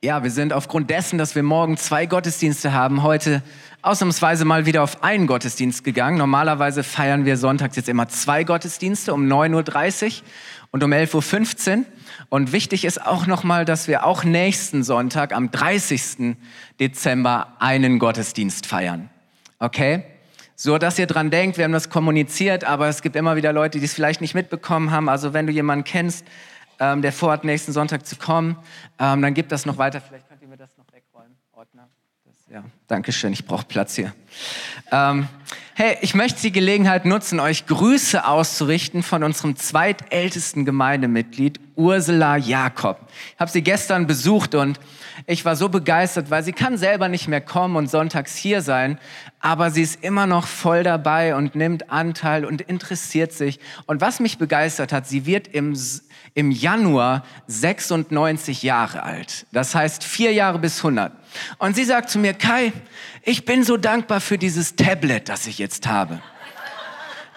Ja, wir sind aufgrund dessen, dass wir morgen zwei Gottesdienste haben, heute ausnahmsweise mal wieder auf einen Gottesdienst gegangen. Normalerweise feiern wir sonntags jetzt immer zwei Gottesdienste um 9.30 Uhr und um 11.15 Uhr. Und wichtig ist auch nochmal, dass wir auch nächsten Sonntag am 30. Dezember einen Gottesdienst feiern. Okay? So, dass ihr dran denkt, wir haben das kommuniziert, aber es gibt immer wieder Leute, die es vielleicht nicht mitbekommen haben. Also wenn du jemanden kennst, ähm, der vorhat, nächsten Sonntag zu kommen, ähm, dann gibt das noch weiter. Vielleicht könnt ihr mir das noch wegräumen, Ordner. Das, ja, danke schön, ich brauche Platz hier. Ähm, hey, ich möchte die Gelegenheit nutzen, euch Grüße auszurichten von unserem zweitältesten Gemeindemitglied, Ursula Jakob. Ich habe sie gestern besucht und ich war so begeistert, weil sie kann selber nicht mehr kommen und sonntags hier sein, aber sie ist immer noch voll dabei und nimmt Anteil und interessiert sich. Und was mich begeistert hat, sie wird im im Januar 96 Jahre alt. Das heißt vier Jahre bis 100. Und sie sagt zu mir, Kai, ich bin so dankbar für dieses Tablet, das ich jetzt habe.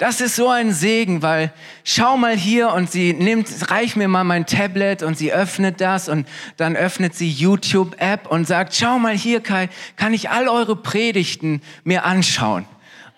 Das ist so ein Segen, weil schau mal hier und sie nimmt, reich mir mal mein Tablet und sie öffnet das und dann öffnet sie YouTube-App und sagt, schau mal hier, Kai, kann ich all eure Predigten mir anschauen?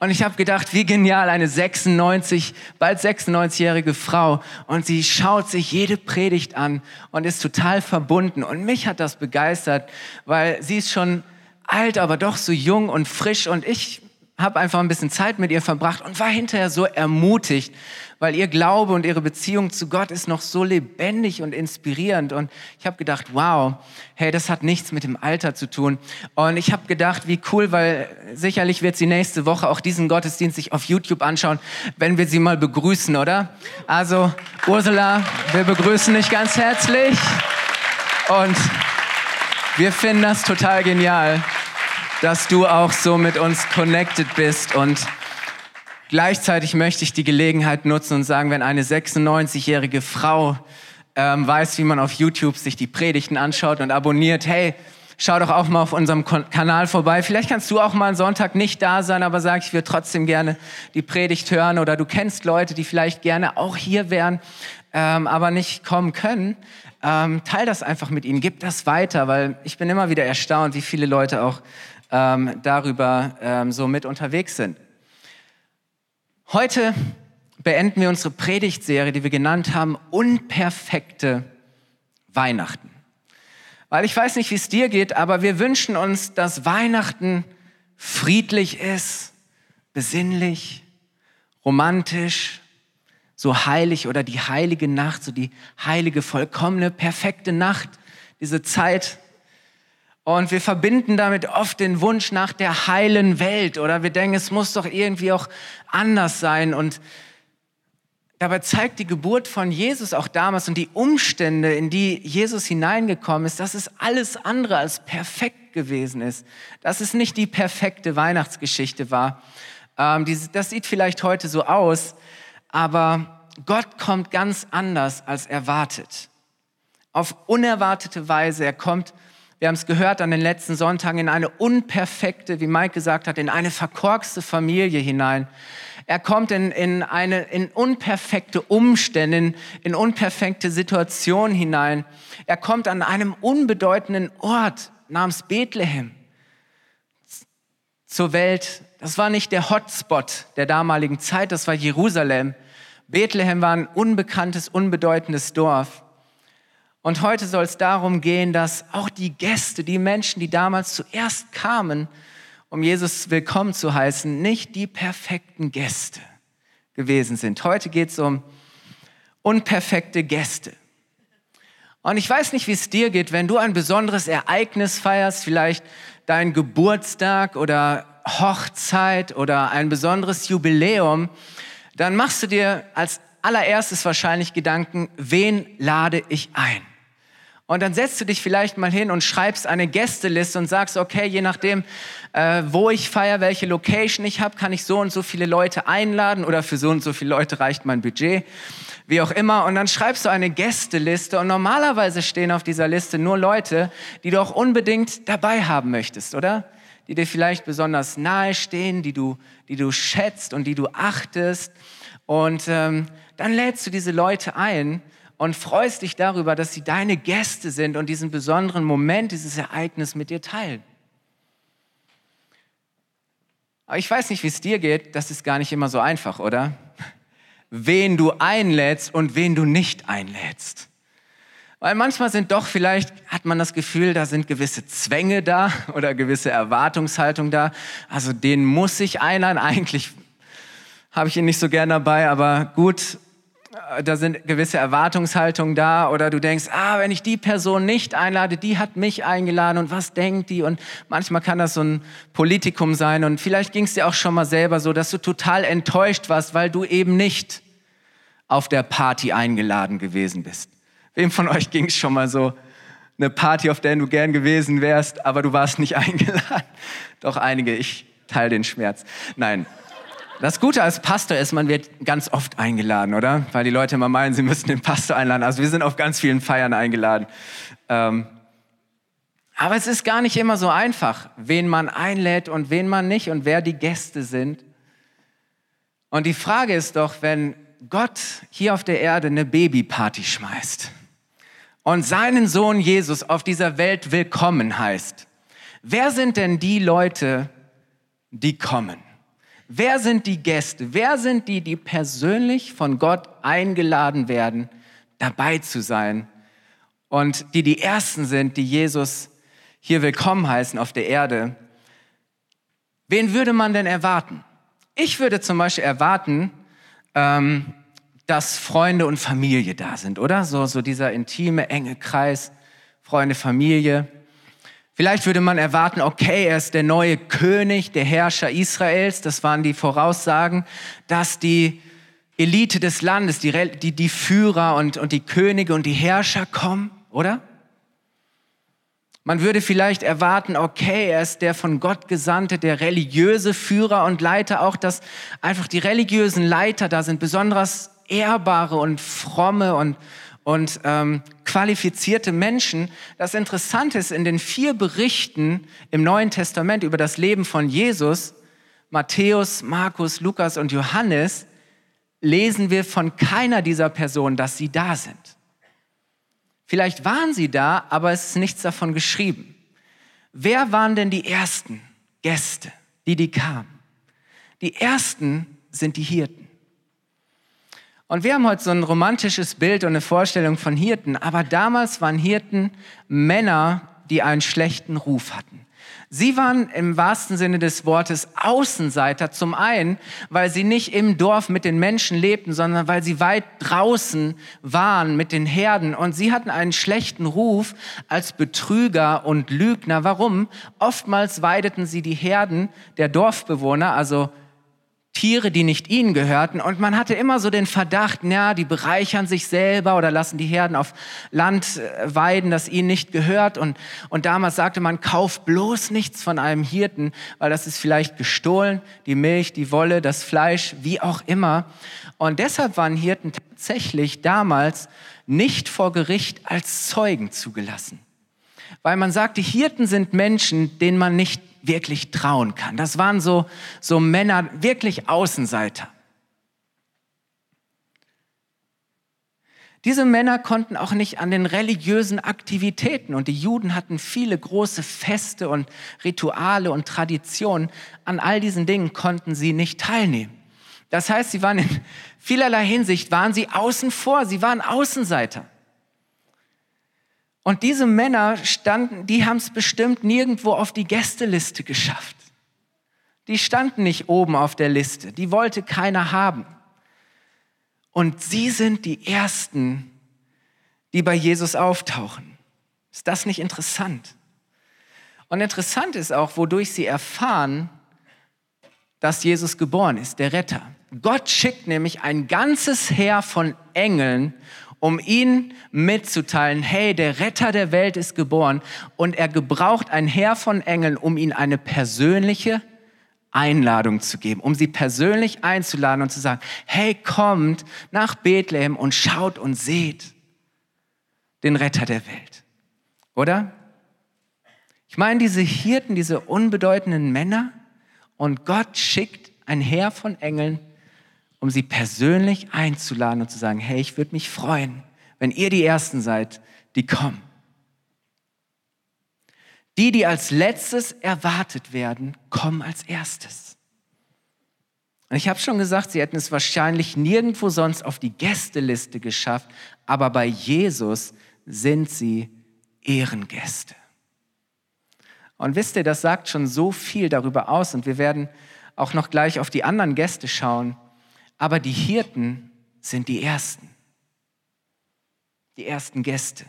Und ich habe gedacht, wie genial, eine 96, bald 96-jährige Frau. Und sie schaut sich jede Predigt an und ist total verbunden. Und mich hat das begeistert, weil sie ist schon alt, aber doch so jung und frisch. Und ich habe einfach ein bisschen Zeit mit ihr verbracht und war hinterher so ermutigt, weil ihr Glaube und ihre Beziehung zu Gott ist noch so lebendig und inspirierend. Und ich habe gedacht, wow, hey, das hat nichts mit dem Alter zu tun. Und ich habe gedacht, wie cool, weil sicherlich wird sie nächste Woche auch diesen Gottesdienst sich auf YouTube anschauen, wenn wir sie mal begrüßen, oder? Also, Ursula, wir begrüßen dich ganz herzlich. Und wir finden das total genial, dass du auch so mit uns connected bist und Gleichzeitig möchte ich die Gelegenheit nutzen und sagen, wenn eine 96-jährige Frau ähm, weiß, wie man auf YouTube sich die Predigten anschaut und abonniert, hey, schau doch auch mal auf unserem Kanal vorbei. Vielleicht kannst du auch mal einen Sonntag nicht da sein, aber sag, ich würde trotzdem gerne die Predigt hören oder du kennst Leute, die vielleicht gerne auch hier wären, ähm, aber nicht kommen können. Ähm, teil das einfach mit ihnen, gib das weiter, weil ich bin immer wieder erstaunt, wie viele Leute auch ähm, darüber ähm, so mit unterwegs sind. Heute beenden wir unsere Predigtserie, die wir genannt haben, Unperfekte Weihnachten. Weil ich weiß nicht, wie es dir geht, aber wir wünschen uns, dass Weihnachten friedlich ist, besinnlich, romantisch, so heilig oder die heilige Nacht, so die heilige, vollkommene, perfekte Nacht, diese Zeit, und wir verbinden damit oft den Wunsch nach der heilen Welt oder wir denken, es muss doch irgendwie auch anders sein. Und dabei zeigt die Geburt von Jesus auch damals und die Umstände, in die Jesus hineingekommen ist, dass es alles andere als perfekt gewesen ist. Dass es nicht die perfekte Weihnachtsgeschichte war. Ähm, das sieht vielleicht heute so aus, aber Gott kommt ganz anders als erwartet. Auf unerwartete Weise. Er kommt wir haben es gehört an den letzten Sonntagen, in eine unperfekte, wie Mike gesagt hat, in eine verkorkste Familie hinein. Er kommt in, in, eine, in unperfekte Umstände, in, in unperfekte Situationen hinein. Er kommt an einem unbedeutenden Ort namens Bethlehem zur Welt. Das war nicht der Hotspot der damaligen Zeit, das war Jerusalem. Bethlehem war ein unbekanntes, unbedeutendes Dorf. Und heute soll es darum gehen, dass auch die Gäste, die Menschen, die damals zuerst kamen, um Jesus willkommen zu heißen, nicht die perfekten Gäste gewesen sind. Heute geht es um unperfekte Gäste. Und ich weiß nicht, wie es dir geht, wenn du ein besonderes Ereignis feierst, vielleicht dein Geburtstag oder Hochzeit oder ein besonderes Jubiläum, dann machst du dir als allererstes wahrscheinlich Gedanken, wen lade ich ein? Und dann setzt du dich vielleicht mal hin und schreibst eine Gästeliste und sagst, okay, je nachdem, äh, wo ich feiere, welche Location ich habe, kann ich so und so viele Leute einladen oder für so und so viele Leute reicht mein Budget, wie auch immer. Und dann schreibst du eine Gästeliste und normalerweise stehen auf dieser Liste nur Leute, die du auch unbedingt dabei haben möchtest, oder? Die dir vielleicht besonders nahe stehen, die du, die du schätzt und die du achtest. Und ähm, dann lädst du diese Leute ein und freust dich darüber, dass sie deine Gäste sind und diesen besonderen Moment, dieses Ereignis mit dir teilen. Aber ich weiß nicht, wie es dir geht, das ist gar nicht immer so einfach, oder? Wen du einlädst und wen du nicht einlädst. Weil manchmal sind doch vielleicht, hat man das Gefühl, da sind gewisse Zwänge da oder gewisse Erwartungshaltung da. Also den muss ich einladen. Eigentlich habe ich ihn nicht so gern dabei, aber gut, da sind gewisse Erwartungshaltungen da oder du denkst, ah, wenn ich die Person nicht einlade, die hat mich eingeladen und was denkt die? Und manchmal kann das so ein Politikum sein und vielleicht ging es dir auch schon mal selber so, dass du total enttäuscht warst, weil du eben nicht auf der Party eingeladen gewesen bist. Wem von euch ging es schon mal so? Eine Party, auf der du gern gewesen wärst, aber du warst nicht eingeladen. Doch einige, ich teile den Schmerz. Nein. Das Gute als Pastor ist, man wird ganz oft eingeladen, oder? Weil die Leute immer meinen, sie müssen den Pastor einladen. Also wir sind auf ganz vielen Feiern eingeladen. Ähm, aber es ist gar nicht immer so einfach, wen man einlädt und wen man nicht und wer die Gäste sind. Und die Frage ist doch, wenn Gott hier auf der Erde eine Babyparty schmeißt, und seinen Sohn Jesus auf dieser Welt willkommen heißt, wer sind denn die Leute, die kommen? Wer sind die Gäste? Wer sind die, die persönlich von Gott eingeladen werden, dabei zu sein? Und die die Ersten sind, die Jesus hier willkommen heißen auf der Erde. Wen würde man denn erwarten? Ich würde zum Beispiel erwarten, ähm, dass Freunde und Familie da sind, oder? So, so dieser intime, enge Kreis, Freunde, Familie. Vielleicht würde man erwarten, okay, er ist der neue König, der Herrscher Israels. Das waren die Voraussagen, dass die Elite des Landes, die, die, die Führer und, und die Könige und die Herrscher kommen, oder? Man würde vielleicht erwarten, okay, er ist der von Gott gesandte, der religiöse Führer und Leiter, auch dass einfach die religiösen Leiter da sind, besonders ehrbare und fromme und, und ähm, qualifizierte Menschen. Das Interessante ist, in den vier Berichten im Neuen Testament über das Leben von Jesus, Matthäus, Markus, Lukas und Johannes, lesen wir von keiner dieser Personen, dass sie da sind. Vielleicht waren sie da, aber es ist nichts davon geschrieben. Wer waren denn die ersten Gäste, die die kamen? Die ersten sind die Hirten. Und wir haben heute so ein romantisches Bild und eine Vorstellung von Hirten, aber damals waren Hirten Männer, die einen schlechten Ruf hatten. Sie waren im wahrsten Sinne des Wortes Außenseiter, zum einen, weil sie nicht im Dorf mit den Menschen lebten, sondern weil sie weit draußen waren mit den Herden. Und sie hatten einen schlechten Ruf als Betrüger und Lügner. Warum? Oftmals weideten sie die Herden der Dorfbewohner, also Tiere, die nicht ihnen gehörten. Und man hatte immer so den Verdacht, ja, die bereichern sich selber oder lassen die Herden auf Land äh, weiden, das ihnen nicht gehört. Und, und damals sagte man, kauf bloß nichts von einem Hirten, weil das ist vielleicht gestohlen, die Milch, die Wolle, das Fleisch, wie auch immer. Und deshalb waren Hirten tatsächlich damals nicht vor Gericht als Zeugen zugelassen. Weil man sagte, Hirten sind Menschen, denen man nicht wirklich trauen kann. Das waren so, so Männer, wirklich Außenseiter. Diese Männer konnten auch nicht an den religiösen Aktivitäten und die Juden hatten viele große Feste und Rituale und Traditionen. An all diesen Dingen konnten sie nicht teilnehmen. Das heißt, sie waren in vielerlei Hinsicht, waren sie außen vor, sie waren Außenseiter. Und diese Männer standen, die haben es bestimmt nirgendwo auf die Gästeliste geschafft. Die standen nicht oben auf der Liste, die wollte keiner haben. Und sie sind die Ersten, die bei Jesus auftauchen. Ist das nicht interessant? Und interessant ist auch, wodurch sie erfahren, dass Jesus geboren ist, der Retter. Gott schickt nämlich ein ganzes Heer von Engeln, um ihn mitzuteilen, hey, der Retter der Welt ist geboren und er gebraucht ein Heer von Engeln, um ihn eine persönliche Einladung zu geben, um sie persönlich einzuladen und zu sagen, hey, kommt nach Bethlehem und schaut und seht den Retter der Welt. Oder? Ich meine, diese Hirten, diese unbedeutenden Männer und Gott schickt ein Heer von Engeln, um sie persönlich einzuladen und zu sagen, hey, ich würde mich freuen, wenn ihr die Ersten seid, die kommen. Die, die als letztes erwartet werden, kommen als erstes. Und ich habe schon gesagt, sie hätten es wahrscheinlich nirgendwo sonst auf die Gästeliste geschafft, aber bei Jesus sind sie Ehrengäste. Und wisst ihr, das sagt schon so viel darüber aus und wir werden auch noch gleich auf die anderen Gäste schauen, aber die Hirten sind die Ersten, die ersten Gäste.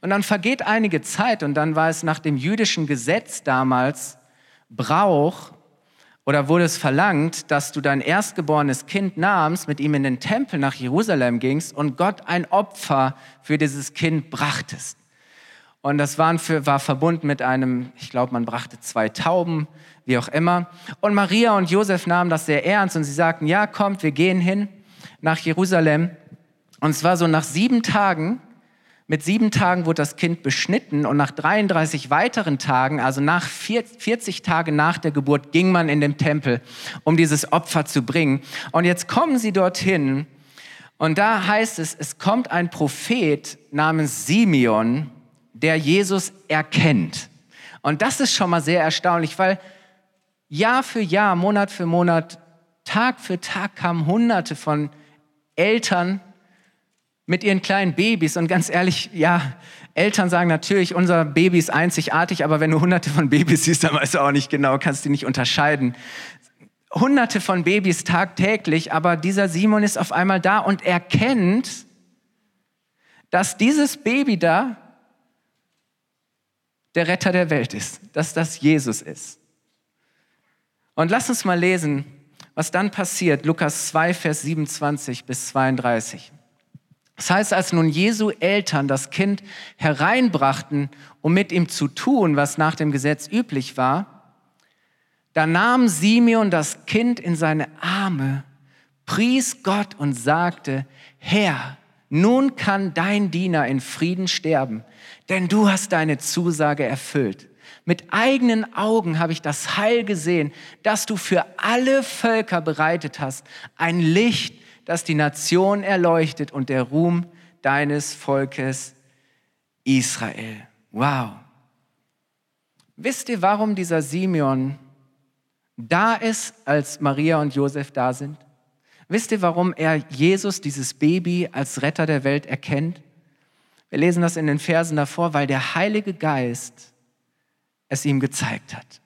Und dann vergeht einige Zeit und dann war es nach dem jüdischen Gesetz damals Brauch oder wurde es verlangt, dass du dein erstgeborenes Kind nahmst, mit ihm in den Tempel nach Jerusalem gingst und Gott ein Opfer für dieses Kind brachtest. Und das waren für, war verbunden mit einem, ich glaube, man brachte zwei Tauben, wie auch immer. Und Maria und Josef nahmen das sehr ernst und sie sagten, ja, kommt, wir gehen hin nach Jerusalem. Und es war so nach sieben Tagen, mit sieben Tagen wurde das Kind beschnitten und nach 33 weiteren Tagen, also nach 40 Tagen nach der Geburt, ging man in den Tempel, um dieses Opfer zu bringen. Und jetzt kommen sie dorthin und da heißt es, es kommt ein Prophet namens Simeon, der Jesus erkennt. Und das ist schon mal sehr erstaunlich, weil Jahr für Jahr, Monat für Monat, Tag für Tag kamen Hunderte von Eltern mit ihren kleinen Babys. Und ganz ehrlich, ja, Eltern sagen natürlich, unser Baby ist einzigartig, aber wenn du hunderte von Babys siehst, dann weißt du auch nicht genau, kannst die nicht unterscheiden. Hunderte von Babys tagtäglich, aber dieser Simon ist auf einmal da und erkennt, dass dieses Baby da der Retter der Welt ist, dass das Jesus ist. Und lass uns mal lesen, was dann passiert. Lukas 2, Vers 27 bis 32. Das heißt, als nun Jesu Eltern das Kind hereinbrachten, um mit ihm zu tun, was nach dem Gesetz üblich war, da nahm Simeon das Kind in seine Arme, pries Gott und sagte, Herr, nun kann dein Diener in Frieden sterben, denn du hast deine Zusage erfüllt. Mit eigenen Augen habe ich das Heil gesehen, das du für alle Völker bereitet hast, ein Licht, das die Nation erleuchtet und der Ruhm deines Volkes Israel. Wow. Wisst ihr, warum dieser Simeon da ist, als Maria und Josef da sind? Wisst ihr, warum er Jesus, dieses Baby, als Retter der Welt erkennt? Wir lesen das in den Versen davor, weil der Heilige Geist es ihm gezeigt hat.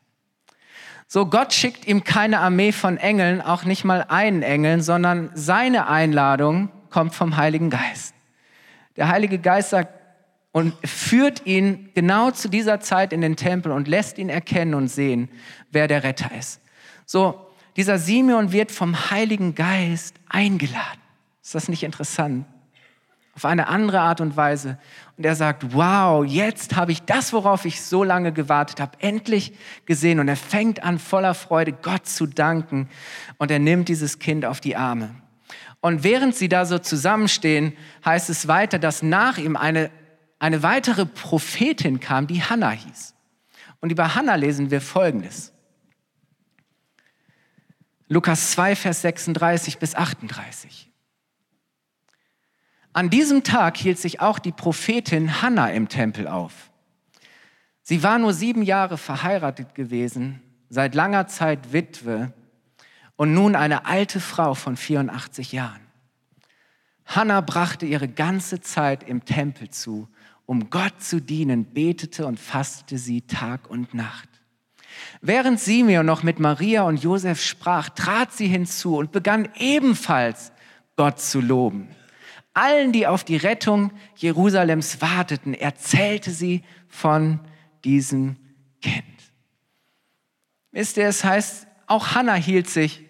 So, Gott schickt ihm keine Armee von Engeln, auch nicht mal einen Engeln, sondern seine Einladung kommt vom Heiligen Geist. Der Heilige Geist sagt und führt ihn genau zu dieser Zeit in den Tempel und lässt ihn erkennen und sehen, wer der Retter ist. So, dieser Simeon wird vom Heiligen Geist eingeladen. Ist das nicht interessant? Auf eine andere Art und Weise. Und er sagt, wow, jetzt habe ich das, worauf ich so lange gewartet habe, endlich gesehen. Und er fängt an, voller Freude Gott zu danken. Und er nimmt dieses Kind auf die Arme. Und während sie da so zusammenstehen, heißt es weiter, dass nach ihm eine, eine weitere Prophetin kam, die Hannah hieß. Und über Hannah lesen wir Folgendes. Lukas 2, Vers 36 bis 38. An diesem Tag hielt sich auch die Prophetin Hannah im Tempel auf. Sie war nur sieben Jahre verheiratet gewesen, seit langer Zeit Witwe und nun eine alte Frau von 84 Jahren. Hannah brachte ihre ganze Zeit im Tempel zu, um Gott zu dienen, betete und fastete sie Tag und Nacht. Während Simeon noch mit Maria und Josef sprach, trat sie hinzu und begann ebenfalls Gott zu loben. Allen, die auf die Rettung Jerusalems warteten, erzählte sie von diesem Kind. Wisst ihr, es heißt, auch Hannah hielt sich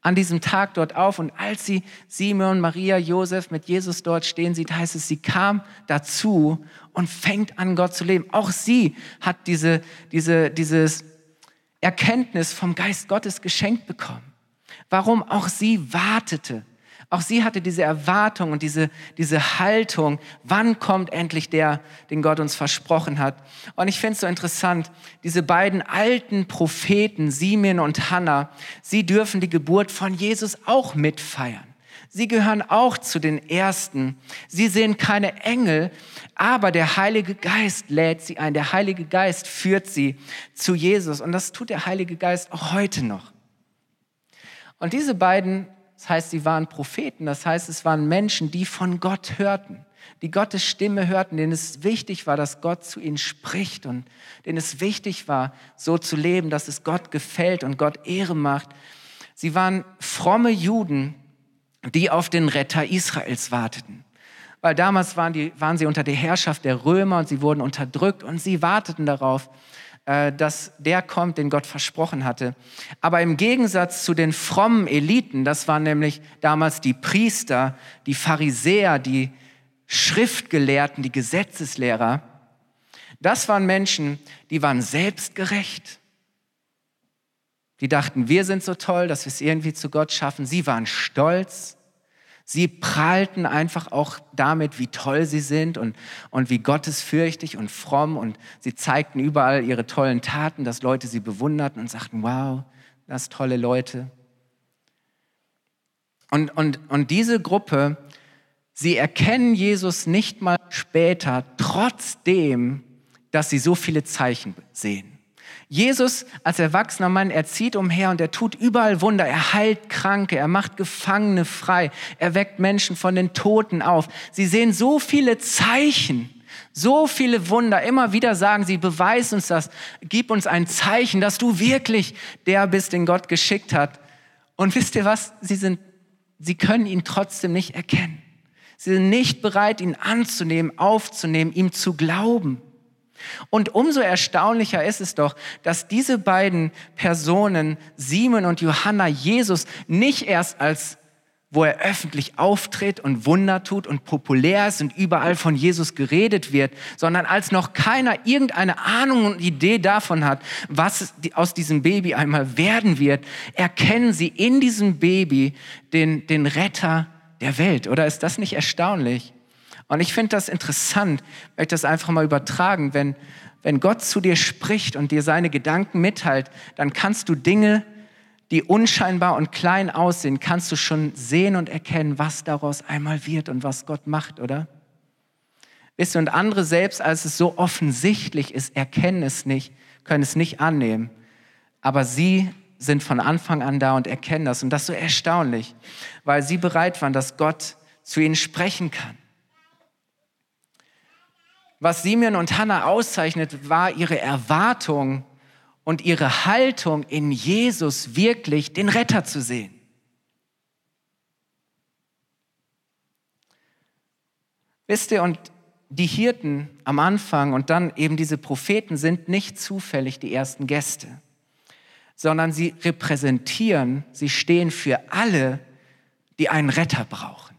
an diesem Tag dort auf und als sie Simeon, Maria, Josef mit Jesus dort stehen sieht, heißt es, sie kam dazu und fängt an, Gott zu leben. Auch sie hat diese, diese, dieses Erkenntnis vom Geist Gottes geschenkt bekommen. Warum? Auch sie wartete auch sie hatte diese Erwartung und diese, diese Haltung, wann kommt endlich der, den Gott uns versprochen hat. Und ich finde es so interessant, diese beiden alten Propheten, Simeon und Hannah, sie dürfen die Geburt von Jesus auch mitfeiern. Sie gehören auch zu den Ersten. Sie sehen keine Engel, aber der Heilige Geist lädt sie ein. Der Heilige Geist führt sie zu Jesus. Und das tut der Heilige Geist auch heute noch. Und diese beiden, das heißt, sie waren Propheten, das heißt, es waren Menschen, die von Gott hörten, die Gottes Stimme hörten, denen es wichtig war, dass Gott zu ihnen spricht und denen es wichtig war, so zu leben, dass es Gott gefällt und Gott Ehre macht. Sie waren fromme Juden, die auf den Retter Israels warteten. Weil damals waren, die, waren sie unter der Herrschaft der Römer und sie wurden unterdrückt und sie warteten darauf, dass der kommt, den Gott versprochen hatte. Aber im Gegensatz zu den frommen Eliten, das waren nämlich damals die Priester, die Pharisäer, die Schriftgelehrten, die Gesetzeslehrer, das waren Menschen, die waren selbstgerecht. Die dachten, wir sind so toll, dass wir es irgendwie zu Gott schaffen. Sie waren stolz. Sie prahlten einfach auch damit, wie toll sie sind und, und wie gottesfürchtig und fromm. Und sie zeigten überall ihre tollen Taten, dass Leute sie bewunderten und sagten, wow, das tolle Leute. Und, und, und diese Gruppe, sie erkennen Jesus nicht mal später, trotzdem, dass sie so viele Zeichen sehen. Jesus als erwachsener Mann, er zieht umher und er tut überall Wunder. Er heilt Kranke, er macht Gefangene frei, er weckt Menschen von den Toten auf. Sie sehen so viele Zeichen, so viele Wunder. Immer wieder sagen sie, beweis uns das, gib uns ein Zeichen, dass du wirklich der bist, den Gott geschickt hat. Und wisst ihr was? Sie sind, sie können ihn trotzdem nicht erkennen. Sie sind nicht bereit, ihn anzunehmen, aufzunehmen, ihm zu glauben. Und umso erstaunlicher ist es doch, dass diese beiden Personen, Simon und Johanna, Jesus nicht erst als wo er öffentlich auftritt und Wunder tut und populär ist und überall von Jesus geredet wird, sondern als noch keiner irgendeine Ahnung und Idee davon hat, was aus diesem Baby einmal werden wird, erkennen sie in diesem Baby den, den Retter der Welt. Oder ist das nicht erstaunlich? Und ich finde das interessant, möchte das einfach mal übertragen. Wenn, wenn Gott zu dir spricht und dir seine Gedanken mitteilt, dann kannst du Dinge, die unscheinbar und klein aussehen, kannst du schon sehen und erkennen, was daraus einmal wird und was Gott macht, oder? Wisst ihr, und andere selbst, als es so offensichtlich ist, erkennen es nicht, können es nicht annehmen. Aber sie sind von Anfang an da und erkennen das. Und das ist so erstaunlich, weil sie bereit waren, dass Gott zu ihnen sprechen kann. Was Simeon und Hannah auszeichnet, war ihre Erwartung und ihre Haltung in Jesus wirklich den Retter zu sehen. Wisst ihr, und die Hirten am Anfang und dann eben diese Propheten sind nicht zufällig die ersten Gäste, sondern sie repräsentieren, sie stehen für alle, die einen Retter brauchen.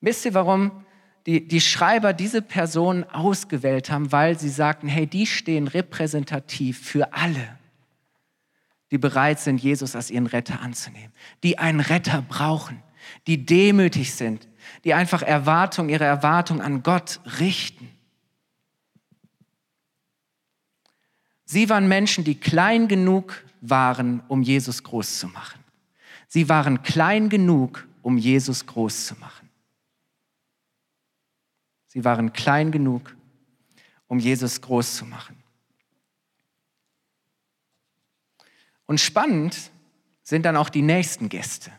Wisst ihr, warum die, die Schreiber diese Personen ausgewählt haben, weil sie sagten, hey, die stehen repräsentativ für alle, die bereit sind, Jesus als ihren Retter anzunehmen, die einen Retter brauchen, die demütig sind, die einfach Erwartung, ihre Erwartung an Gott richten. Sie waren Menschen, die klein genug waren, um Jesus groß zu machen. Sie waren klein genug, um Jesus groß zu machen. Sie waren klein genug, um Jesus groß zu machen. Und spannend sind dann auch die nächsten Gäste.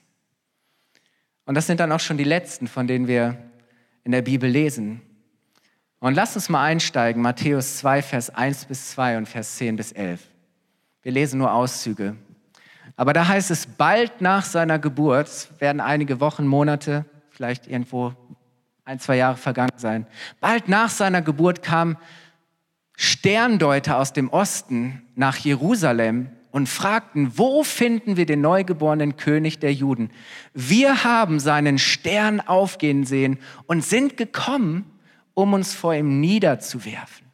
Und das sind dann auch schon die letzten, von denen wir in der Bibel lesen. Und lass uns mal einsteigen, Matthäus 2, Vers 1 bis 2 und Vers 10 bis 11. Wir lesen nur Auszüge. Aber da heißt es, bald nach seiner Geburt, werden einige Wochen, Monate, vielleicht irgendwo ein, zwei Jahre vergangen sein. Bald nach seiner Geburt kamen Sterndeuter aus dem Osten nach Jerusalem und fragten, wo finden wir den neugeborenen König der Juden? Wir haben seinen Stern aufgehen sehen und sind gekommen, um uns vor ihm niederzuwerfen.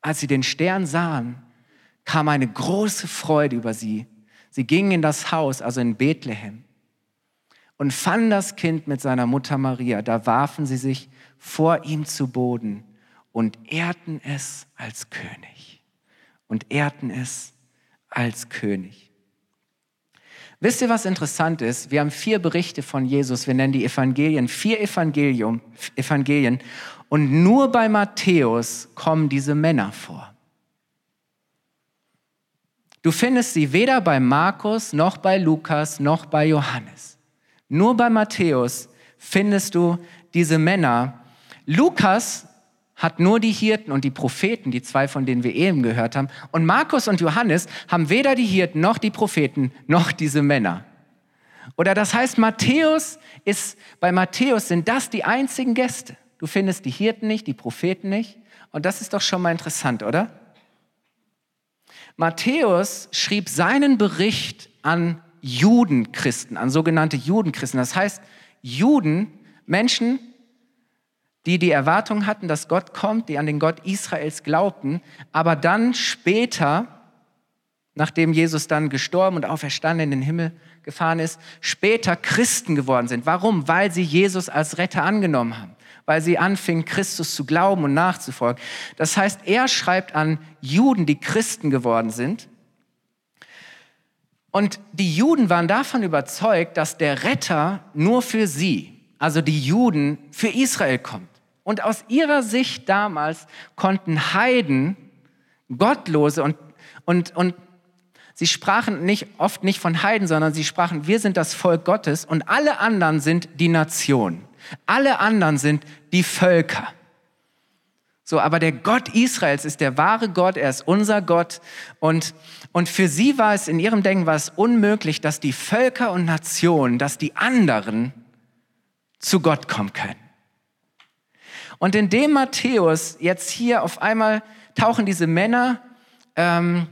Als sie den Stern sahen, kam eine große Freude über sie. Sie gingen in das Haus, also in Bethlehem und fanden das Kind mit seiner Mutter Maria. Da warfen sie sich vor ihm zu Boden und ehrten es als König. Und ehrten es als König. Wisst ihr, was interessant ist? Wir haben vier Berichte von Jesus, wir nennen die Evangelien, vier Evangelium, Evangelien. Und nur bei Matthäus kommen diese Männer vor. Du findest sie weder bei Markus noch bei Lukas noch bei Johannes. Nur bei Matthäus findest du diese Männer. Lukas hat nur die Hirten und die Propheten, die zwei, von denen wir eben gehört haben. Und Markus und Johannes haben weder die Hirten noch die Propheten noch diese Männer. Oder das heißt, Matthäus ist, bei Matthäus sind das die einzigen Gäste. Du findest die Hirten nicht, die Propheten nicht. Und das ist doch schon mal interessant, oder? Matthäus schrieb seinen Bericht an Judenchristen, an sogenannte Judenchristen. Das heißt, Juden, Menschen, die die Erwartung hatten, dass Gott kommt, die an den Gott Israels glaubten, aber dann später, nachdem Jesus dann gestorben und auferstanden in den Himmel gefahren ist, später Christen geworden sind. Warum? Weil sie Jesus als Retter angenommen haben weil sie anfingen, Christus zu glauben und nachzufolgen. Das heißt, er schreibt an Juden, die Christen geworden sind. Und die Juden waren davon überzeugt, dass der Retter nur für sie, also die Juden, für Israel kommt. Und aus ihrer Sicht damals konnten Heiden, Gottlose und, und, und sie sprachen nicht, oft nicht von Heiden, sondern sie sprachen, wir sind das Volk Gottes und alle anderen sind die Nation. Alle anderen sind die Völker. So, aber der Gott Israels ist der wahre Gott, er ist unser Gott. Und, und für sie war es, in ihrem Denken war es unmöglich, dass die Völker und Nationen, dass die anderen zu Gott kommen können. Und indem Matthäus jetzt hier auf einmal tauchen diese Männer ähm,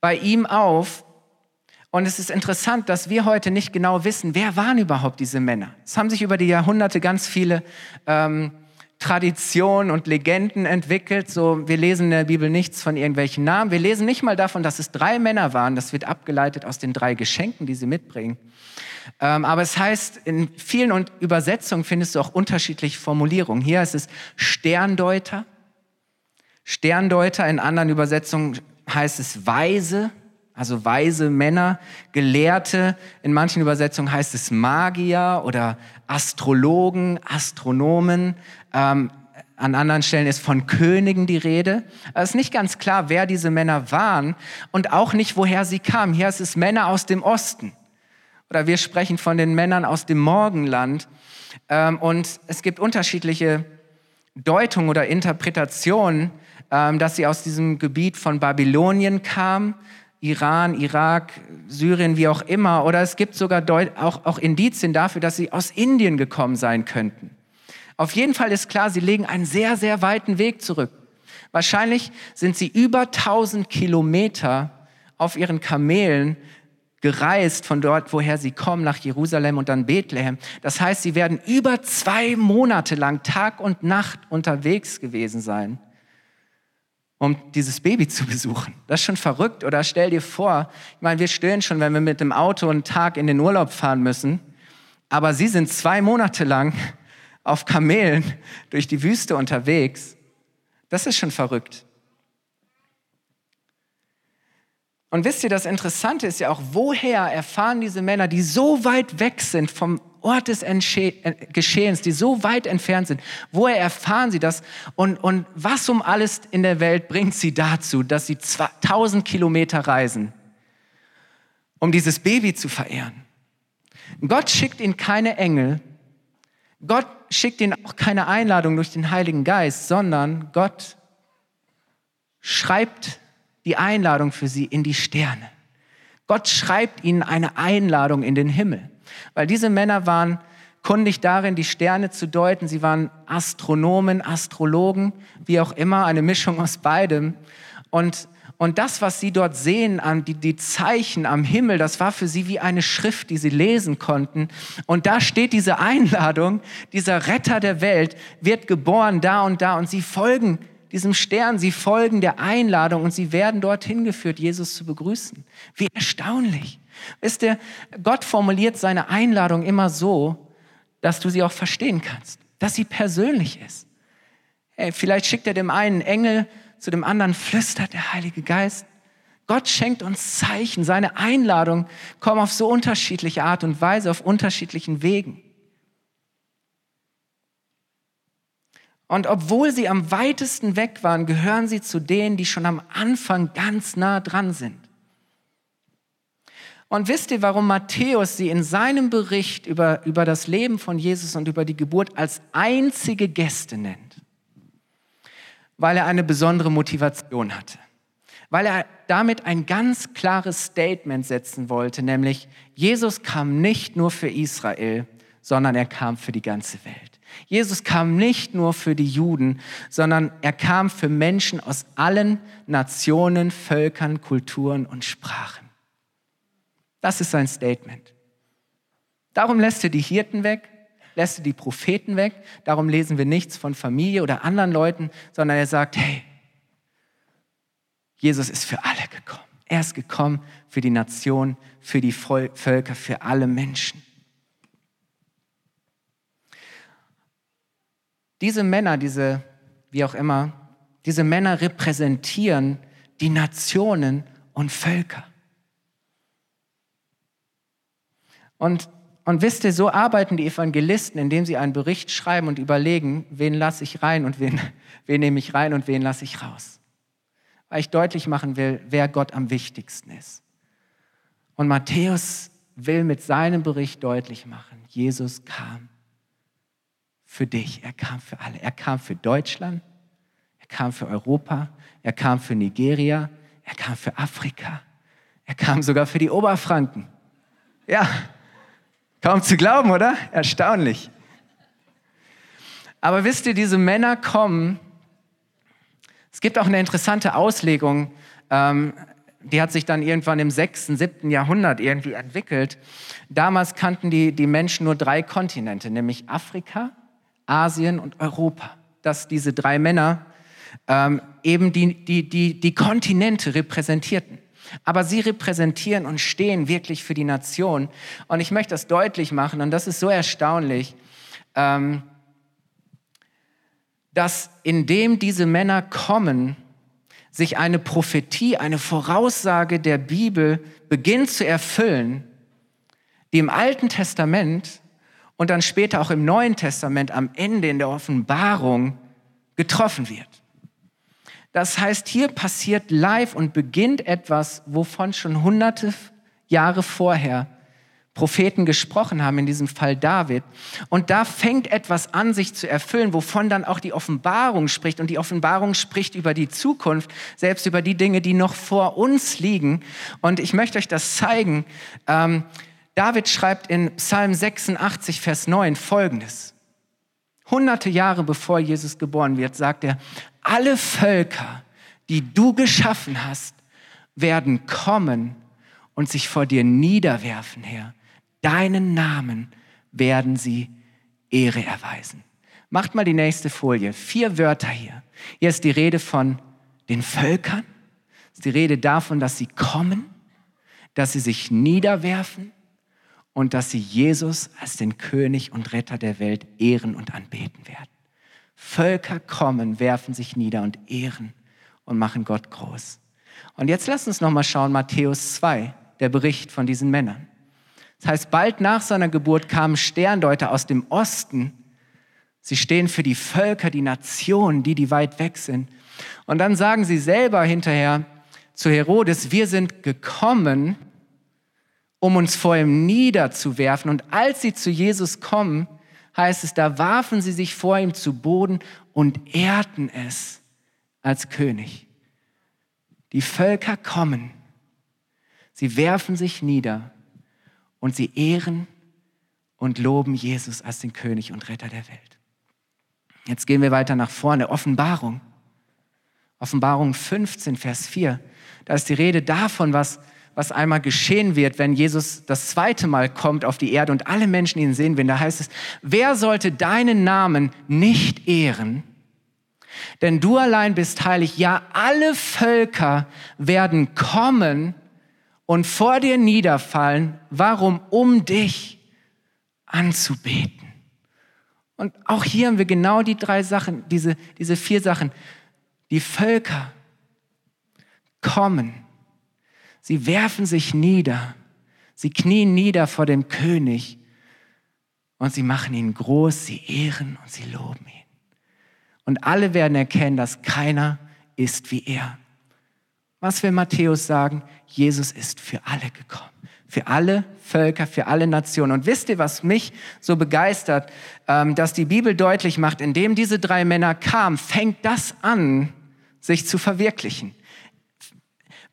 bei ihm auf und es ist interessant, dass wir heute nicht genau wissen, wer waren überhaupt diese Männer. Es haben sich über die Jahrhunderte ganz viele ähm, Traditionen und Legenden entwickelt. So, wir lesen in der Bibel nichts von irgendwelchen Namen. Wir lesen nicht mal davon, dass es drei Männer waren. Das wird abgeleitet aus den drei Geschenken, die sie mitbringen. Ähm, aber es heißt, in vielen Übersetzungen findest du auch unterschiedliche Formulierungen. Hier ist es Sterndeuter. Sterndeuter, in anderen Übersetzungen heißt es Weise also weise Männer, Gelehrte, in manchen Übersetzungen heißt es Magier oder Astrologen, Astronomen. Ähm, an anderen Stellen ist von Königen die Rede. Es ist nicht ganz klar, wer diese Männer waren und auch nicht, woher sie kamen. Hier ist es Männer aus dem Osten. Oder wir sprechen von den Männern aus dem Morgenland. Ähm, und es gibt unterschiedliche Deutungen oder Interpretationen, ähm, dass sie aus diesem Gebiet von Babylonien kamen Iran, Irak, Syrien, wie auch immer. Oder es gibt sogar auch, auch Indizien dafür, dass sie aus Indien gekommen sein könnten. Auf jeden Fall ist klar, sie legen einen sehr, sehr weiten Weg zurück. Wahrscheinlich sind sie über 1000 Kilometer auf ihren Kamelen gereist von dort, woher sie kommen, nach Jerusalem und dann Bethlehem. Das heißt, sie werden über zwei Monate lang Tag und Nacht unterwegs gewesen sein um dieses Baby zu besuchen. Das ist schon verrückt. Oder stell dir vor, ich meine, wir stören schon, wenn wir mit dem Auto einen Tag in den Urlaub fahren müssen. Aber sie sind zwei Monate lang auf Kamelen durch die Wüste unterwegs. Das ist schon verrückt. Und wisst ihr, das Interessante ist ja auch, woher erfahren diese Männer, die so weit weg sind vom Ort des Entsche äh, Geschehens, die so weit entfernt sind, woher erfahren sie das und, und was um alles in der Welt bringt sie dazu, dass sie 1000 Kilometer reisen, um dieses Baby zu verehren? Gott schickt ihnen keine Engel, Gott schickt ihnen auch keine Einladung durch den Heiligen Geist, sondern Gott schreibt die Einladung für sie in die Sterne. Gott schreibt ihnen eine Einladung in den Himmel. Weil diese Männer waren kundig darin, die Sterne zu deuten. Sie waren Astronomen, Astrologen, wie auch immer, eine Mischung aus beidem. Und, und das, was sie dort sehen, die, die Zeichen am Himmel, das war für sie wie eine Schrift, die sie lesen konnten. Und da steht diese Einladung, dieser Retter der Welt wird geboren da und da. Und sie folgen diesem Stern, sie folgen der Einladung und sie werden dorthin geführt, Jesus zu begrüßen. Wie erstaunlich. Wisst ihr, Gott formuliert seine Einladung immer so, dass du sie auch verstehen kannst, dass sie persönlich ist. Hey, vielleicht schickt er dem einen Engel, zu dem anderen flüstert der Heilige Geist. Gott schenkt uns Zeichen. Seine Einladungen kommen auf so unterschiedliche Art und Weise, auf unterschiedlichen Wegen. Und obwohl sie am weitesten weg waren, gehören sie zu denen, die schon am Anfang ganz nah dran sind. Und wisst ihr, warum Matthäus sie in seinem Bericht über, über das Leben von Jesus und über die Geburt als einzige Gäste nennt? Weil er eine besondere Motivation hatte. Weil er damit ein ganz klares Statement setzen wollte, nämlich Jesus kam nicht nur für Israel, sondern er kam für die ganze Welt. Jesus kam nicht nur für die Juden, sondern er kam für Menschen aus allen Nationen, Völkern, Kulturen und Sprachen. Das ist sein Statement. Darum lässt er die Hirten weg, lässt er die Propheten weg, darum lesen wir nichts von Familie oder anderen Leuten, sondern er sagt, hey, Jesus ist für alle gekommen. Er ist gekommen für die Nation, für die Völker, für alle Menschen. Diese Männer, diese, wie auch immer, diese Männer repräsentieren die Nationen und Völker. Und, und wisst ihr, so arbeiten die Evangelisten, indem sie einen Bericht schreiben und überlegen, wen lasse ich rein und wen, wen nehme ich rein und wen lasse ich raus. Weil ich deutlich machen will, wer Gott am wichtigsten ist. Und Matthäus will mit seinem Bericht deutlich machen, Jesus kam für dich, er kam für alle. Er kam für Deutschland, er kam für Europa, er kam für Nigeria, er kam für Afrika, er kam sogar für die Oberfranken. Ja, kaum zu glauben, oder? Erstaunlich. Aber wisst ihr, diese Männer kommen, es gibt auch eine interessante Auslegung, ähm, die hat sich dann irgendwann im 6., 7. Jahrhundert irgendwie entwickelt. Damals kannten die, die Menschen nur drei Kontinente, nämlich Afrika, Asien und Europa, dass diese drei Männer ähm, eben die, die, die, die Kontinente repräsentierten. Aber sie repräsentieren und stehen wirklich für die Nation. Und ich möchte das deutlich machen, und das ist so erstaunlich, ähm, dass indem diese Männer kommen, sich eine Prophetie, eine Voraussage der Bibel beginnt zu erfüllen, die im Alten Testament und dann später auch im Neuen Testament am Ende in der Offenbarung getroffen wird. Das heißt, hier passiert live und beginnt etwas, wovon schon hunderte Jahre vorher Propheten gesprochen haben, in diesem Fall David. Und da fängt etwas an, sich zu erfüllen, wovon dann auch die Offenbarung spricht. Und die Offenbarung spricht über die Zukunft, selbst über die Dinge, die noch vor uns liegen. Und ich möchte euch das zeigen. Ähm, David schreibt in Psalm 86, Vers 9 folgendes. Hunderte Jahre bevor Jesus geboren wird, sagt er, alle Völker, die du geschaffen hast, werden kommen und sich vor dir niederwerfen, Herr. Deinen Namen werden sie Ehre erweisen. Macht mal die nächste Folie. Vier Wörter hier. Hier ist die Rede von den Völkern. ist die Rede davon, dass sie kommen, dass sie sich niederwerfen, und dass sie Jesus als den König und Retter der Welt ehren und anbeten werden. Völker kommen, werfen sich nieder und ehren und machen Gott groß. Und jetzt lass uns noch mal schauen, Matthäus 2, der Bericht von diesen Männern. Das heißt, bald nach seiner Geburt kamen Sterndeuter aus dem Osten. Sie stehen für die Völker, die Nationen, die, die weit weg sind. Und dann sagen sie selber hinterher zu Herodes, wir sind gekommen, um uns vor ihm niederzuwerfen. Und als sie zu Jesus kommen, heißt es, da warfen sie sich vor ihm zu Boden und ehrten es als König. Die Völker kommen, sie werfen sich nieder und sie ehren und loben Jesus als den König und Retter der Welt. Jetzt gehen wir weiter nach vorne. Offenbarung. Offenbarung 15, Vers 4. Da ist die Rede davon, was was einmal geschehen wird, wenn Jesus das zweite Mal kommt auf die Erde und alle Menschen ihn sehen werden. Da heißt es, wer sollte deinen Namen nicht ehren? Denn du allein bist heilig. Ja, alle Völker werden kommen und vor dir niederfallen. Warum? Um dich anzubeten. Und auch hier haben wir genau die drei Sachen, diese, diese vier Sachen. Die Völker kommen Sie werfen sich nieder. Sie knien nieder vor dem König und sie machen ihn groß, sie ehren und sie loben ihn. Und alle werden erkennen, dass keiner ist wie er. Was will Matthäus sagen? Jesus ist für alle gekommen. Für alle Völker, für alle Nationen. Und wisst ihr, was mich so begeistert, ähm, dass die Bibel deutlich macht, indem diese drei Männer kamen, fängt das an, sich zu verwirklichen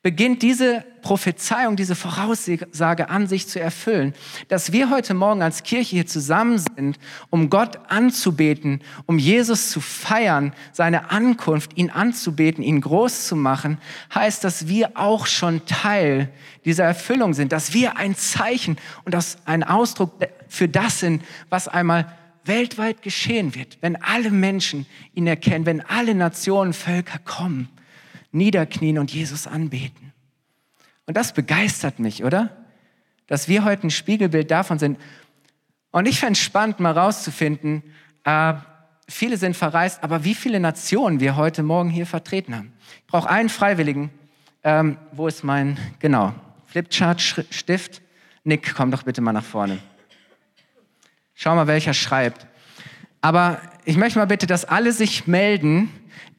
beginnt diese Prophezeiung, diese Voraussage an sich zu erfüllen. Dass wir heute Morgen als Kirche hier zusammen sind, um Gott anzubeten, um Jesus zu feiern, seine Ankunft, ihn anzubeten, ihn groß zu machen, heißt, dass wir auch schon Teil dieser Erfüllung sind, dass wir ein Zeichen und das ein Ausdruck für das sind, was einmal weltweit geschehen wird, wenn alle Menschen ihn erkennen, wenn alle Nationen, Völker kommen niederknien und Jesus anbeten. Und das begeistert mich, oder? Dass wir heute ein Spiegelbild davon sind. Und ich fände es spannend, mal rauszufinden, äh, viele sind verreist, aber wie viele Nationen wir heute Morgen hier vertreten haben. Ich brauche einen Freiwilligen. Ähm, wo ist mein, genau, Flipchart-Stift? Nick, komm doch bitte mal nach vorne. Schau mal, welcher schreibt. Aber ich möchte mal bitte, dass alle sich melden,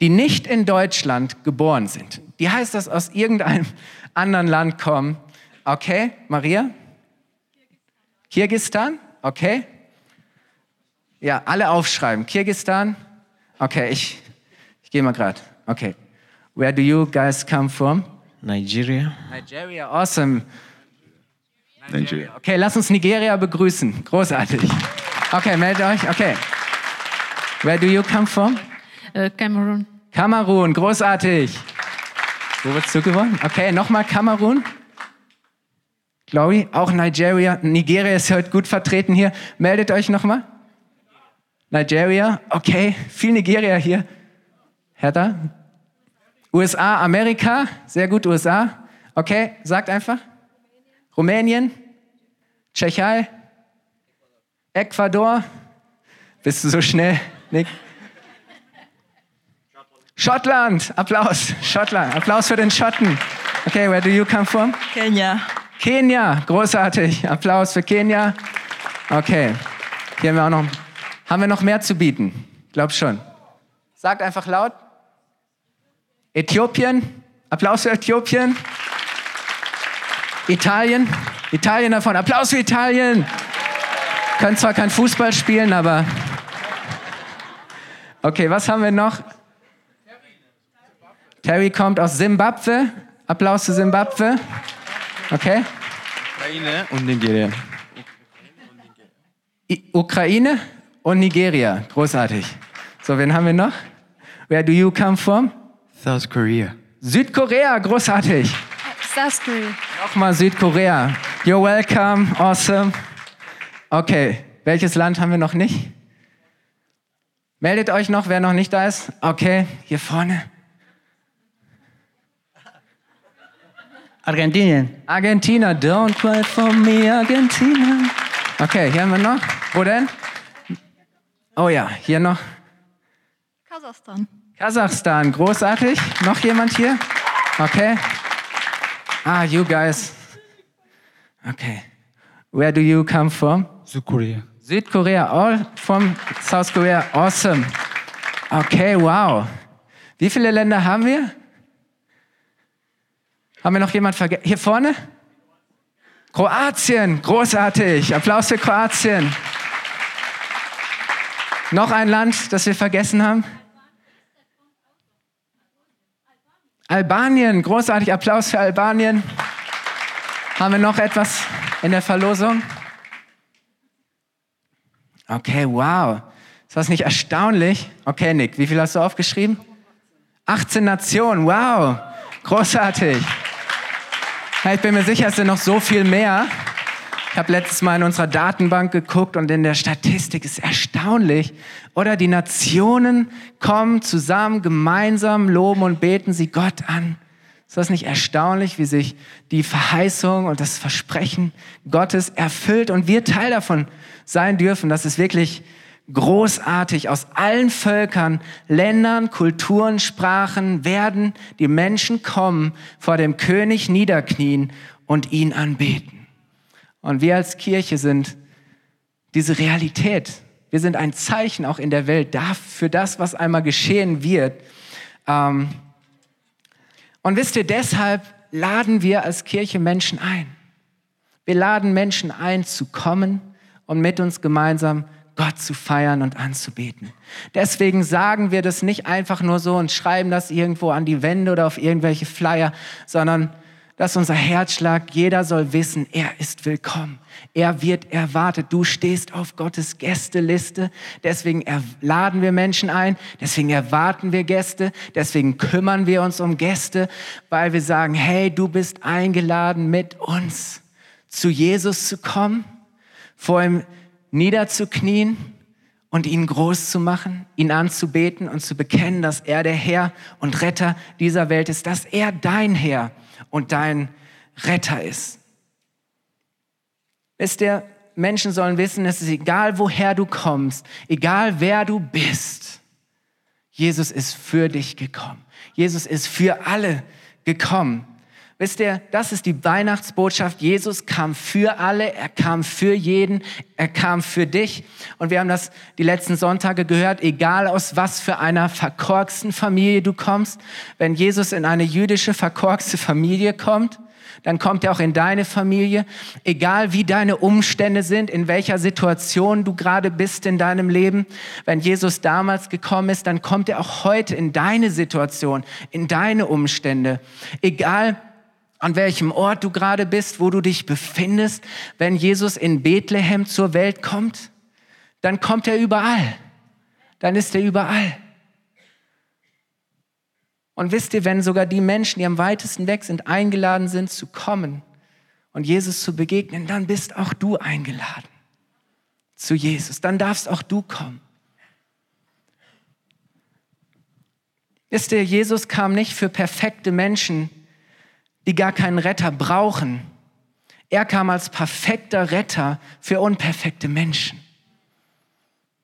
die nicht in Deutschland geboren sind. Die heißt, dass aus irgendeinem anderen Land kommen. Okay, Maria? Kirgistan? Okay. Ja, alle aufschreiben. Kirgistan? Okay, ich, ich gehe mal gerade. Okay. Where do you guys come from? Nigeria. Nigeria, awesome. Nigeria. Okay, lass uns Nigeria begrüßen. Großartig. Okay, meldet euch. Okay. Where do you come from? Äh, Kamerun. Kamerun, großartig. Wo wird's du gewonnen? Okay, nochmal Kamerun. Chloe, auch Nigeria. Nigeria ist heute gut vertreten hier. Meldet euch nochmal. Nigeria, okay. Viel Nigeria hier. Hertha. USA, Amerika. Sehr gut, USA. Okay, sagt einfach. Rumänien. Tschechei. Ecuador. Bist du so schnell, Nick? Schottland, Applaus, Schottland, Applaus für den Schotten. Okay, where do you come from? Kenia. Kenia, großartig, Applaus für Kenia. Okay, hier haben wir auch noch, haben wir noch mehr zu bieten? Glaub schon. Sagt einfach laut. Äthiopien, Applaus für Äthiopien. Italien, Italien davon, Applaus für Italien. Können zwar kein Fußball spielen, aber okay, was haben wir noch? Terry kommt aus Simbabwe. Applaus zu Simbabwe. Okay. Ukraine und Nigeria. I Ukraine und Nigeria. Großartig. So, wen haben wir noch? Where do you come from? South Korea. Südkorea. Großartig. South Korea. Nochmal Südkorea. You're welcome. Awesome. Okay. Welches Land haben wir noch nicht? Meldet euch noch, wer noch nicht da ist. Okay. Hier vorne. Argentinien. Argentina, don't cry for me, Argentina. Okay, hier haben wir noch. Wo denn? Oh ja, hier noch. Kasachstan. Kasachstan, großartig. Noch jemand hier? Okay. Ah, you guys. Okay. Where do you come from? Südkorea. Südkorea, all from South Korea. Awesome. Okay, wow. Wie viele Länder haben wir? Haben wir noch jemand vergessen? Hier vorne? Kroatien, großartig. Applaus für Kroatien. Noch ein Land, das wir vergessen haben? Albanien, großartig. Applaus für Albanien. Haben wir noch etwas in der Verlosung? Okay, wow. Ist das nicht erstaunlich? Okay, Nick, wie viel hast du aufgeschrieben? 18 Nationen, wow. Großartig. Ich bin mir sicher, es sind noch so viel mehr. Ich habe letztes Mal in unserer Datenbank geguckt und in der Statistik ist erstaunlich. Oder die Nationen kommen zusammen, gemeinsam loben und beten sie Gott an. Ist das nicht erstaunlich, wie sich die Verheißung und das Versprechen Gottes erfüllt und wir Teil davon sein dürfen, dass es wirklich großartig. Aus allen Völkern, Ländern, Kulturen, Sprachen werden die Menschen kommen, vor dem König niederknien und ihn anbeten. Und wir als Kirche sind diese Realität. Wir sind ein Zeichen auch in der Welt für das, was einmal geschehen wird. Ähm, und wisst ihr, deshalb laden wir als Kirche Menschen ein. Wir laden Menschen ein, zu kommen und mit uns gemeinsam Gott zu feiern und anzubeten. Deswegen sagen wir das nicht einfach nur so und schreiben das irgendwo an die Wände oder auf irgendwelche Flyer, sondern dass unser Herzschlag, jeder soll wissen, er ist willkommen. Er wird erwartet. Du stehst auf Gottes Gästeliste. Deswegen laden wir Menschen ein. Deswegen erwarten wir Gäste. Deswegen kümmern wir uns um Gäste, weil wir sagen, hey, du bist eingeladen, mit uns zu Jesus zu kommen, vor ihm niederzuknien und ihn groß zu machen, ihn anzubeten und zu bekennen, dass er der Herr und Retter dieser Welt ist, dass er dein Herr und dein Retter ist. Wisst ihr, Menschen sollen wissen, es ist egal, woher du kommst, egal wer du bist. Jesus ist für dich gekommen. Jesus ist für alle gekommen. Wisst ihr, das ist die Weihnachtsbotschaft. Jesus kam für alle, er kam für jeden, er kam für dich. Und wir haben das die letzten Sonntage gehört, egal aus was für einer verkorksten Familie du kommst, wenn Jesus in eine jüdische verkorkste Familie kommt, dann kommt er auch in deine Familie. Egal wie deine Umstände sind, in welcher Situation du gerade bist in deinem Leben, wenn Jesus damals gekommen ist, dann kommt er auch heute in deine Situation, in deine Umstände. Egal an welchem Ort du gerade bist, wo du dich befindest, wenn Jesus in Bethlehem zur Welt kommt, dann kommt er überall. Dann ist er überall. Und wisst ihr, wenn sogar die Menschen, die am weitesten weg sind, eingeladen sind zu kommen und Jesus zu begegnen, dann bist auch du eingeladen zu Jesus. Dann darfst auch du kommen. Wisst ihr, Jesus kam nicht für perfekte Menschen, die gar keinen Retter brauchen. Er kam als perfekter Retter für unperfekte Menschen.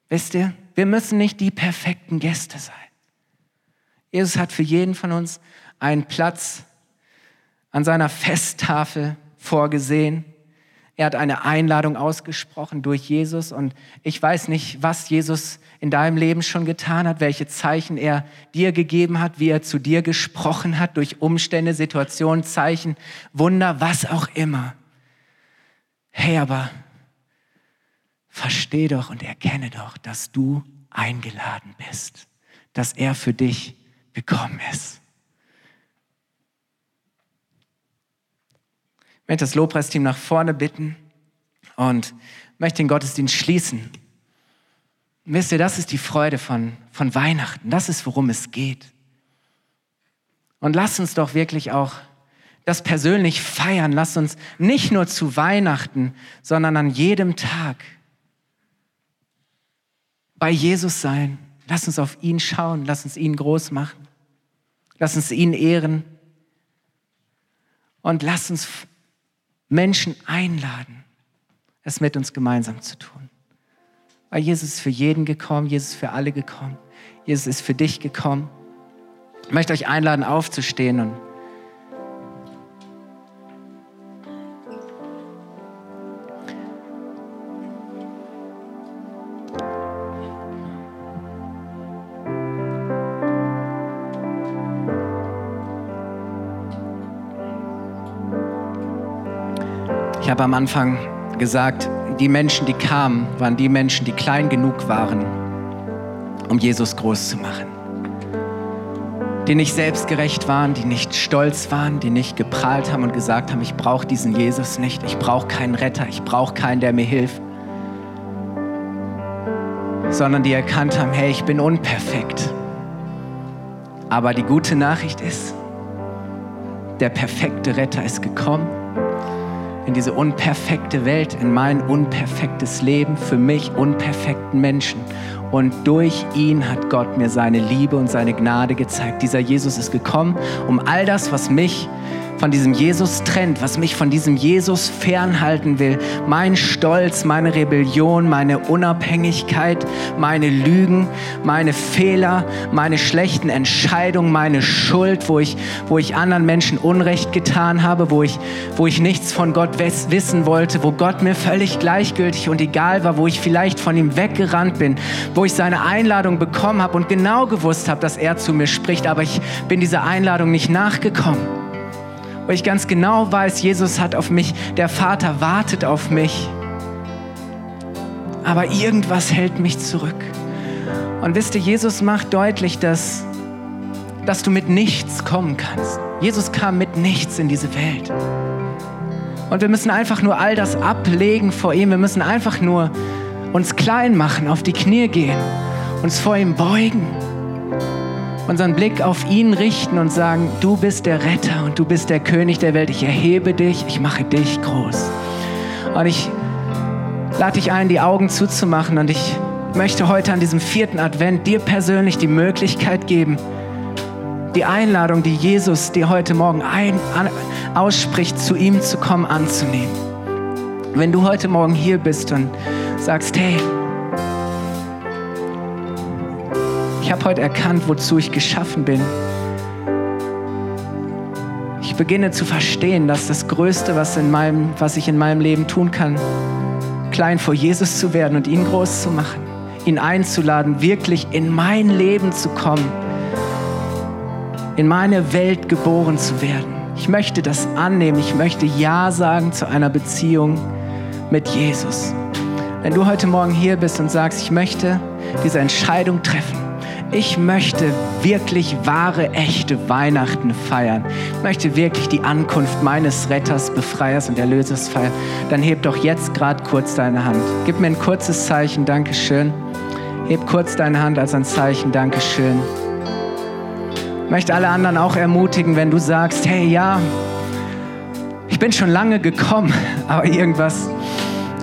Wisst ihr, wir müssen nicht die perfekten Gäste sein. Jesus hat für jeden von uns einen Platz an seiner Festtafel vorgesehen. Er hat eine Einladung ausgesprochen durch Jesus und ich weiß nicht, was Jesus in deinem Leben schon getan hat, welche Zeichen er dir gegeben hat, wie er zu dir gesprochen hat, durch Umstände, Situationen, Zeichen, Wunder, was auch immer. Hey, aber versteh doch und erkenne doch, dass du eingeladen bist, dass er für dich gekommen ist. Ich möchte das Lobpreisteam nach vorne bitten und möchte den Gottesdienst schließen. wisst ihr, das ist die Freude von, von Weihnachten. Das ist, worum es geht. Und lasst uns doch wirklich auch das persönlich feiern. Lasst uns nicht nur zu Weihnachten, sondern an jedem Tag bei Jesus sein. Lasst uns auf ihn schauen. Lasst uns ihn groß machen. Lasst uns ihn ehren. Und lasst uns Menschen einladen, es mit uns gemeinsam zu tun. Weil Jesus ist für jeden gekommen, Jesus ist für alle gekommen, Jesus ist für dich gekommen. Ich möchte euch einladen, aufzustehen und Ich habe am Anfang gesagt, die Menschen, die kamen, waren die Menschen, die klein genug waren, um Jesus groß zu machen. Die nicht selbstgerecht waren, die nicht stolz waren, die nicht geprahlt haben und gesagt haben, ich brauche diesen Jesus nicht, ich brauche keinen Retter, ich brauche keinen, der mir hilft. Sondern die erkannt haben, hey, ich bin unperfekt. Aber die gute Nachricht ist, der perfekte Retter ist gekommen in diese unperfekte Welt, in mein unperfektes Leben, für mich unperfekten Menschen. Und durch ihn hat Gott mir seine Liebe und seine Gnade gezeigt. Dieser Jesus ist gekommen, um all das, was mich von diesem Jesus trennt, was mich von diesem Jesus fernhalten will. Mein Stolz, meine Rebellion, meine Unabhängigkeit, meine Lügen, meine Fehler, meine schlechten Entscheidungen, meine Schuld, wo ich, wo ich anderen Menschen Unrecht getan habe, wo ich, wo ich nichts von Gott wissen wollte, wo Gott mir völlig gleichgültig und egal war, wo ich vielleicht von ihm weggerannt bin, wo ich seine Einladung bekommen habe und genau gewusst habe, dass er zu mir spricht, aber ich bin dieser Einladung nicht nachgekommen. Wo ich ganz genau weiß, Jesus hat auf mich, der Vater wartet auf mich. Aber irgendwas hält mich zurück. Und wisst ihr, Jesus macht deutlich, dass, dass du mit nichts kommen kannst. Jesus kam mit nichts in diese Welt. Und wir müssen einfach nur all das ablegen vor ihm. Wir müssen einfach nur uns klein machen, auf die Knie gehen, uns vor ihm beugen unseren Blick auf ihn richten und sagen, du bist der Retter und du bist der König der Welt. Ich erhebe dich, ich mache dich groß. Und ich lade dich ein, die Augen zuzumachen und ich möchte heute an diesem vierten Advent dir persönlich die Möglichkeit geben, die Einladung, die Jesus dir heute Morgen ein, an, ausspricht, zu ihm zu kommen, anzunehmen. Wenn du heute Morgen hier bist und sagst, hey, Ich habe heute erkannt, wozu ich geschaffen bin. Ich beginne zu verstehen, dass das Größte, was, in meinem, was ich in meinem Leben tun kann, klein vor Jesus zu werden und ihn groß zu machen, ihn einzuladen, wirklich in mein Leben zu kommen, in meine Welt geboren zu werden. Ich möchte das annehmen. Ich möchte Ja sagen zu einer Beziehung mit Jesus. Wenn du heute Morgen hier bist und sagst, ich möchte diese Entscheidung treffen, ich möchte wirklich wahre, echte Weihnachten feiern. Ich möchte wirklich die Ankunft meines Retters, Befreiers und Erlösers feiern. Dann heb doch jetzt gerade kurz deine Hand. Gib mir ein kurzes Zeichen, Dankeschön. Heb kurz deine Hand als ein Zeichen, Dankeschön. Ich möchte alle anderen auch ermutigen, wenn du sagst, hey ja, ich bin schon lange gekommen, aber irgendwas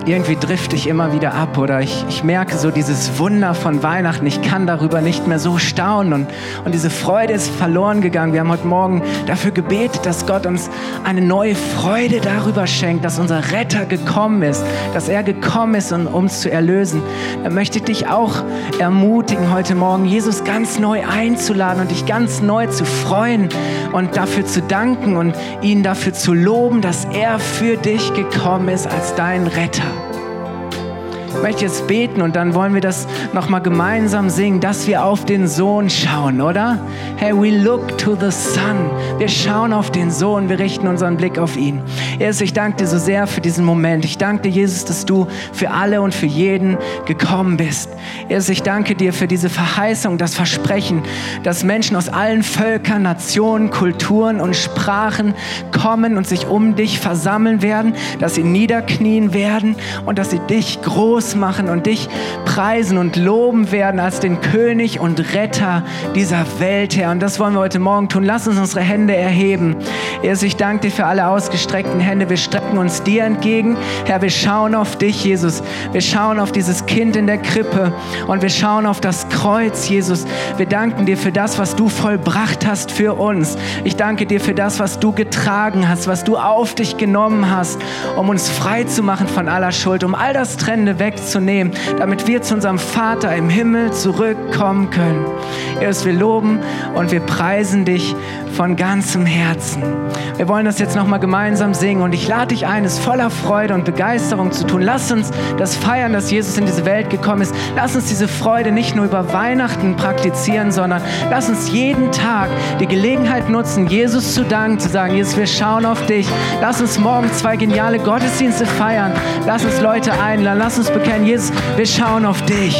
irgendwie drifte ich immer wieder ab oder ich, ich merke so dieses Wunder von Weihnachten. Ich kann darüber nicht mehr so staunen und, und diese Freude ist verloren gegangen. Wir haben heute Morgen dafür gebetet, dass Gott uns eine neue Freude darüber schenkt, dass unser Retter gekommen ist, dass er gekommen ist, um uns zu erlösen. Dann möchte ich dich auch ermutigen, heute Morgen Jesus ganz neu einzuladen und dich ganz neu zu freuen und dafür zu danken und ihn dafür zu loben, dass er für dich gekommen ist als dein Retter. Möchte jetzt beten und dann wollen wir das nochmal gemeinsam singen, dass wir auf den Sohn schauen, oder? Hey, we look to the Son. Wir schauen auf den Sohn, wir richten unseren Blick auf ihn. Jesus, ich danke dir so sehr für diesen Moment. Ich danke dir, Jesus, dass du für alle und für jeden gekommen bist. Jesus, ich danke dir für diese Verheißung, das Versprechen, dass Menschen aus allen Völkern, Nationen, Kulturen und Sprachen kommen und sich um dich versammeln werden, dass sie niederknien werden und dass sie dich groß groß machen und dich preisen und loben werden als den König und Retter dieser Welt, Herr. Und das wollen wir heute Morgen tun. Lass uns unsere Hände erheben. Jesus, ich danke dir für alle ausgestreckten Hände. Wir strecken uns dir entgegen. Herr, wir schauen auf dich, Jesus. Wir schauen auf dieses Kind in der Krippe und wir schauen auf das Kreuz, Jesus. Wir danken dir für das, was du vollbracht hast für uns. Ich danke dir für das, was du getragen hast, was du auf dich genommen hast, um uns frei zu machen von aller Schuld, um all das Trennende weg wegzunehmen, damit wir zu unserem Vater im Himmel zurückkommen können. Jesus, wir loben und wir preisen dich von ganzem Herzen. Wir wollen das jetzt nochmal gemeinsam singen und ich lade dich ein, es voller Freude und Begeisterung zu tun. Lass uns das feiern, dass Jesus in diese Welt gekommen ist. Lass uns diese Freude nicht nur über Weihnachten praktizieren, sondern lass uns jeden Tag die Gelegenheit nutzen, Jesus zu danken, zu sagen, Jesus, wir schauen auf dich. Lass uns morgen zwei geniale Gottesdienste feiern. Lass uns Leute einladen. Lass uns bekennen, Jesus, wir schauen auf dich.